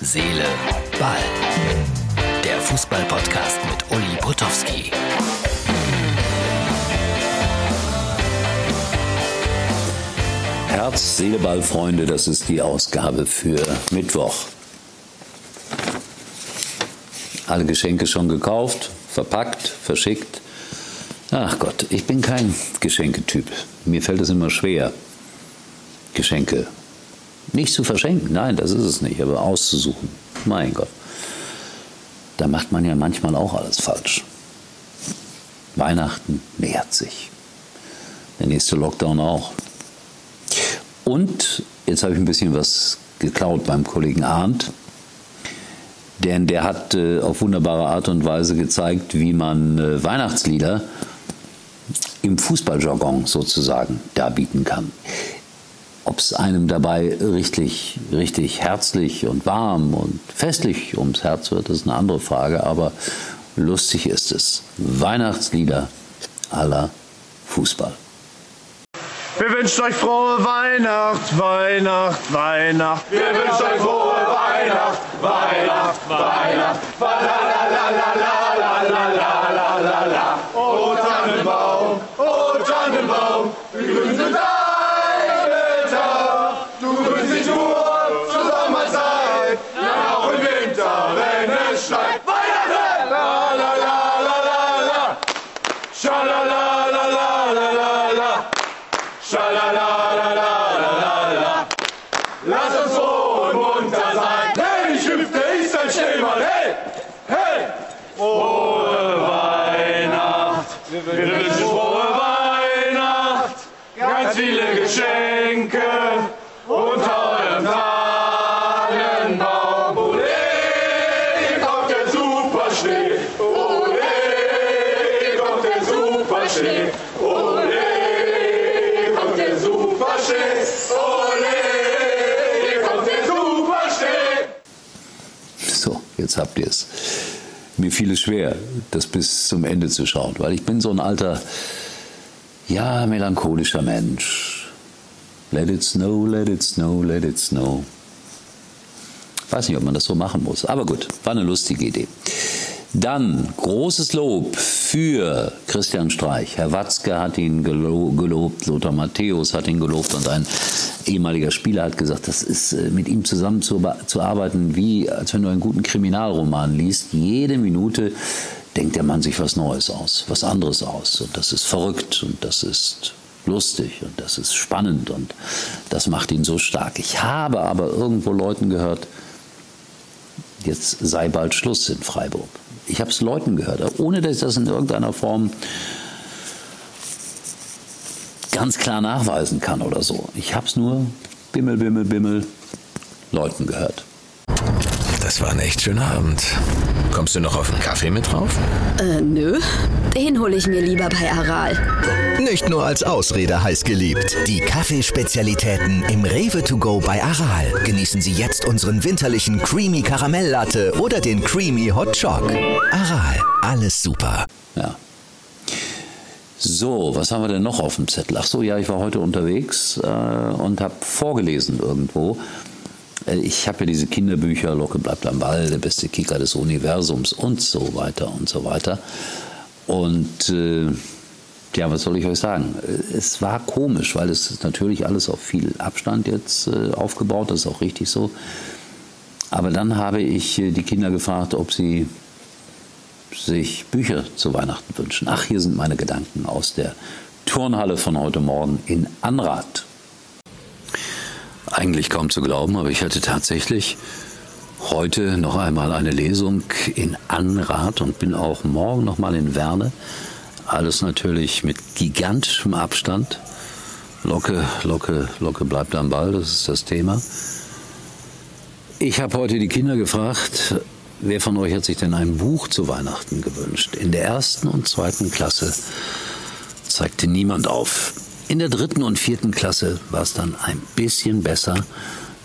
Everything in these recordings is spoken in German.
Seele, Ball. Der Fußball-Podcast mit Uli Potowski. Herz, Seele, Ball, Freunde, das ist die Ausgabe für Mittwoch. Alle Geschenke schon gekauft, verpackt, verschickt. Ach Gott, ich bin kein Geschenketyp. Mir fällt es immer schwer, Geschenke nicht zu verschenken. Nein, das ist es nicht, aber auszusuchen. Mein Gott. Da macht man ja manchmal auch alles falsch. Weihnachten nähert sich. Der nächste Lockdown auch. Und jetzt habe ich ein bisschen was geklaut beim Kollegen Arndt. Denn der hat äh, auf wunderbare Art und Weise gezeigt, wie man äh, Weihnachtslieder im Fußballjargon sozusagen darbieten kann. Ob es einem dabei richtig, richtig herzlich und warm und festlich ums Herz wird, ist eine andere Frage, aber lustig ist es. Weihnachtslieder aller Fußball. Wir wünschen euch frohe Weihnacht, Weihnacht, Weihnacht. Wir wünschen euch frohe Weihnacht, Weihnacht, Weihnacht. La la la la la la la la la la. Oh Tannenbaum, oh Tannenbaum, Ole, kommt der Superschnee. Ole, kommt der Superschnee. So, jetzt habt ihr es. Mir fiel es schwer, das bis zum Ende zu schauen, weil ich bin so ein alter, ja, melancholischer Mensch. Let it snow, let it snow, let it snow. Weiß nicht, ob man das so machen muss, aber gut, war eine lustige Idee. Dann großes Lob für Christian Streich. Herr Watzke hat ihn gelo gelobt, Lothar Matthäus hat ihn gelobt und ein ehemaliger Spieler hat gesagt, das ist äh, mit ihm zusammen zu, zu arbeiten, wie als wenn du einen guten Kriminalroman liest. Jede Minute denkt der Mann sich was Neues aus, was anderes aus. Und das ist verrückt und das ist lustig und das ist spannend und das macht ihn so stark. Ich habe aber irgendwo Leuten gehört, jetzt sei bald Schluss in Freiburg. Ich habe es Leuten gehört, ohne dass ich das in irgendeiner Form ganz klar nachweisen kann oder so. Ich habe es nur Bimmel, Bimmel, Bimmel Leuten gehört. Das war ein echt schöner Abend. Kommst du noch auf einen Kaffee mit drauf? Äh, nö. Den hole ich mir lieber bei Aral. Nicht nur als Ausrede heiß geliebt. Die Kaffeespezialitäten im Rewe to go bei Aral. Genießen Sie jetzt unseren winterlichen Creamy Karamelllatte oder den Creamy Hot Choc. Aral, alles super. Ja. So, was haben wir denn noch auf dem Zettel? Ach so, ja, ich war heute unterwegs äh, und habe vorgelesen irgendwo. Äh, Ich habe ja diese Kinderbücher, Locke bleibt am Ball, der beste Kicker des Universums und so weiter und so weiter. Und äh, ja, was soll ich euch sagen? Es war komisch, weil es ist natürlich alles auf viel Abstand jetzt äh, aufgebaut, das ist auch richtig so. Aber dann habe ich äh, die Kinder gefragt, ob sie sich Bücher zu Weihnachten wünschen. Ach, hier sind meine Gedanken aus der Turnhalle von heute Morgen in Anrath. Eigentlich kaum zu glauben, aber ich hatte tatsächlich heute noch einmal eine Lesung in Anrath und bin auch morgen noch mal in Werne. Alles natürlich mit gigantischem Abstand. Locke, Locke, Locke bleibt am Ball, das ist das Thema. Ich habe heute die Kinder gefragt, wer von euch hat sich denn ein Buch zu Weihnachten gewünscht? In der ersten und zweiten Klasse zeigte niemand auf. In der dritten und vierten Klasse war es dann ein bisschen besser.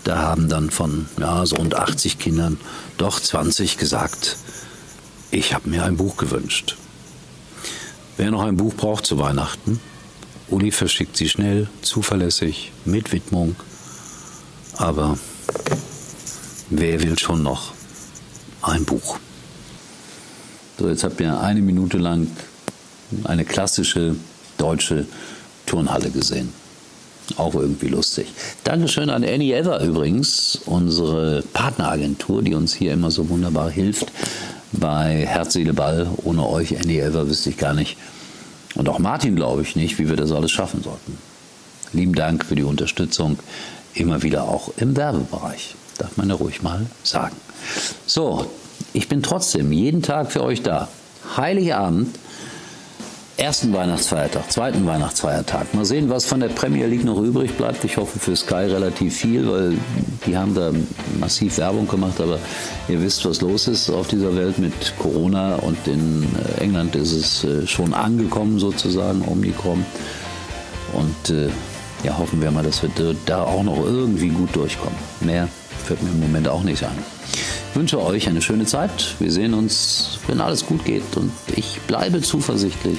Da haben dann von ja, so rund 80 Kindern doch 20 gesagt, ich habe mir ein Buch gewünscht. Wer noch ein Buch braucht zu Weihnachten, Uli verschickt sie schnell, zuverlässig, mit Widmung. Aber wer will schon noch ein Buch? So, jetzt habt ihr eine Minute lang eine klassische deutsche Turnhalle gesehen. Auch irgendwie lustig. Dankeschön an Annie Ever übrigens, unsere Partneragentur, die uns hier immer so wunderbar hilft bei Herz, Seele, Ball. Ohne euch, Annie Ever, wüsste ich gar nicht. Und auch Martin glaube ich nicht, wie wir das alles schaffen sollten. Lieben Dank für die Unterstützung, immer wieder auch im Werbebereich. Darf man ja ruhig mal sagen. So, ich bin trotzdem jeden Tag für euch da. Heiligabend ersten Weihnachtsfeiertag, zweiten Weihnachtsfeiertag. Mal sehen, was von der Premier League noch übrig bleibt. Ich hoffe für Sky relativ viel, weil die haben da massiv Werbung gemacht. Aber ihr wisst, was los ist auf dieser Welt mit Corona und in äh, England ist es äh, schon angekommen sozusagen, Omikron. Und äh, ja, hoffen wir mal, dass wir da auch noch irgendwie gut durchkommen. Mehr fällt mir im Moment auch nicht ein. Ich wünsche euch eine schöne Zeit. Wir sehen uns, wenn alles gut geht. Und ich bleibe zuversichtlich